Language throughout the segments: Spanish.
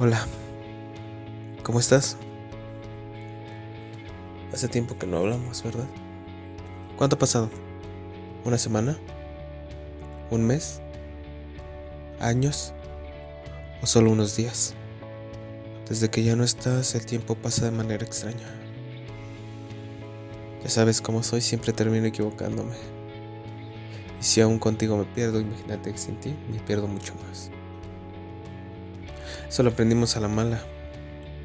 Hola, ¿cómo estás? Hace tiempo que no hablamos, ¿verdad? ¿Cuánto ha pasado? ¿Una semana? ¿Un mes? ¿Años? ¿O solo unos días? Desde que ya no estás, el tiempo pasa de manera extraña. Ya sabes cómo soy, siempre termino equivocándome. Y si aún contigo me pierdo, imagínate que sin ti me pierdo mucho más. Eso lo aprendimos a la mala,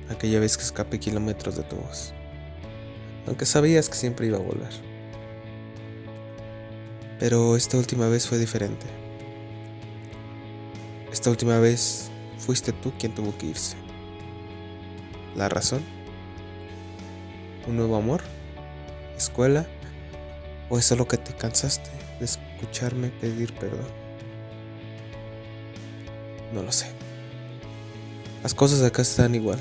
aquella vez que escapé kilómetros de tu voz. Aunque sabías que siempre iba a volar. Pero esta última vez fue diferente. Esta última vez fuiste tú quien tuvo que irse. ¿La razón? ¿Un nuevo amor? ¿Escuela? ¿O es solo que te cansaste de escucharme pedir perdón? No lo sé. Las cosas acá están igual.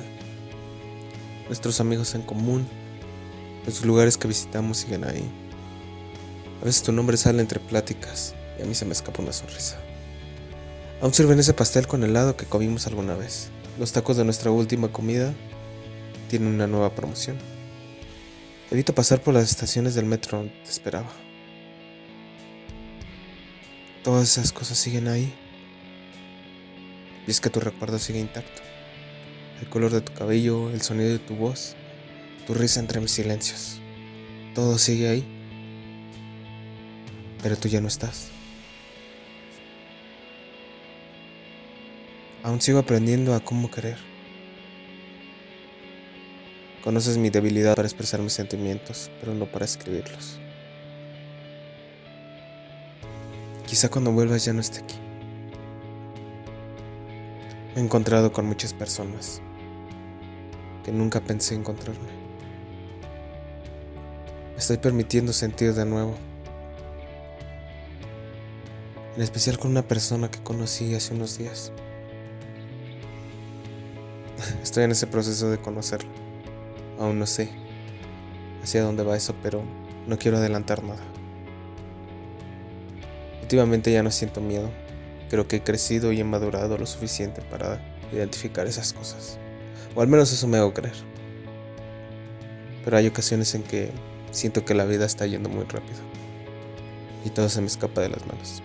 Nuestros amigos en común, los lugares que visitamos siguen ahí. A veces tu nombre sale entre pláticas y a mí se me escapa una sonrisa. Aún sirven ese pastel con helado que comimos alguna vez. Los tacos de nuestra última comida tienen una nueva promoción. Evito pasar por las estaciones del metro donde te esperaba. Todas esas cosas siguen ahí. Y es que tu recuerdo sigue intacto el color de tu cabello, el sonido de tu voz, tu risa entre mis silencios. Todo sigue ahí, pero tú ya no estás. Aún sigo aprendiendo a cómo querer. Conoces mi debilidad para expresar mis sentimientos, pero no para escribirlos. Quizá cuando vuelvas ya no esté aquí. Me he encontrado con muchas personas nunca pensé encontrarme. estoy permitiendo sentir de nuevo. En especial con una persona que conocí hace unos días. Estoy en ese proceso de conocerla. Aún no sé hacia dónde va eso, pero no quiero adelantar nada. Últimamente ya no siento miedo. Creo que he crecido y he madurado lo suficiente para identificar esas cosas. O al menos eso me hago creer. Pero hay ocasiones en que siento que la vida está yendo muy rápido. Y todo se me escapa de las manos.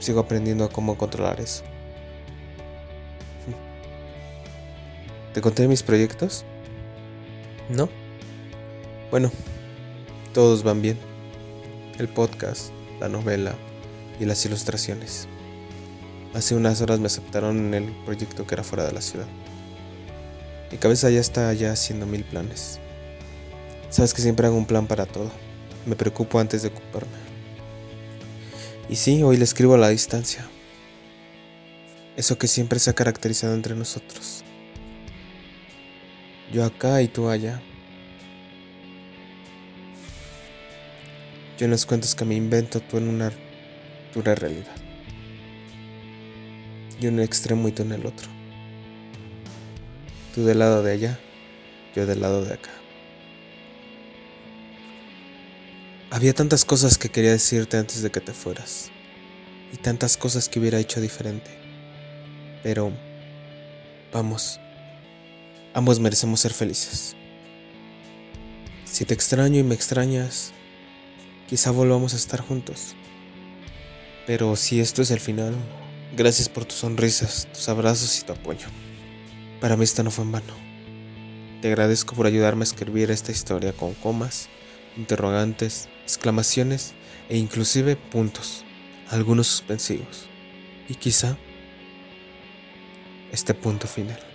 Sigo aprendiendo a cómo controlar eso. ¿Te conté mis proyectos? ¿No? Bueno, todos van bien. El podcast, la novela y las ilustraciones. Hace unas horas me aceptaron en el proyecto que era fuera de la ciudad. Mi cabeza ya está ya haciendo mil planes. Sabes que siempre hago un plan para todo. Me preocupo antes de ocuparme. Y sí, hoy le escribo a la distancia. Eso que siempre se ha caracterizado entre nosotros. Yo acá y tú allá. Yo en los cuentos que me invento, tú en una dura realidad y un extremo y tú en el otro. Tú del lado de allá, yo del lado de acá. Había tantas cosas que quería decirte antes de que te fueras. Y tantas cosas que hubiera hecho diferente. Pero, vamos, ambos merecemos ser felices. Si te extraño y me extrañas, quizá volvamos a estar juntos. Pero si esto es el final, Gracias por tus sonrisas, tus abrazos y tu apoyo. Para mí esto no fue en vano. Te agradezco por ayudarme a escribir esta historia con comas, interrogantes, exclamaciones e inclusive puntos, algunos suspensivos. Y quizá este punto final.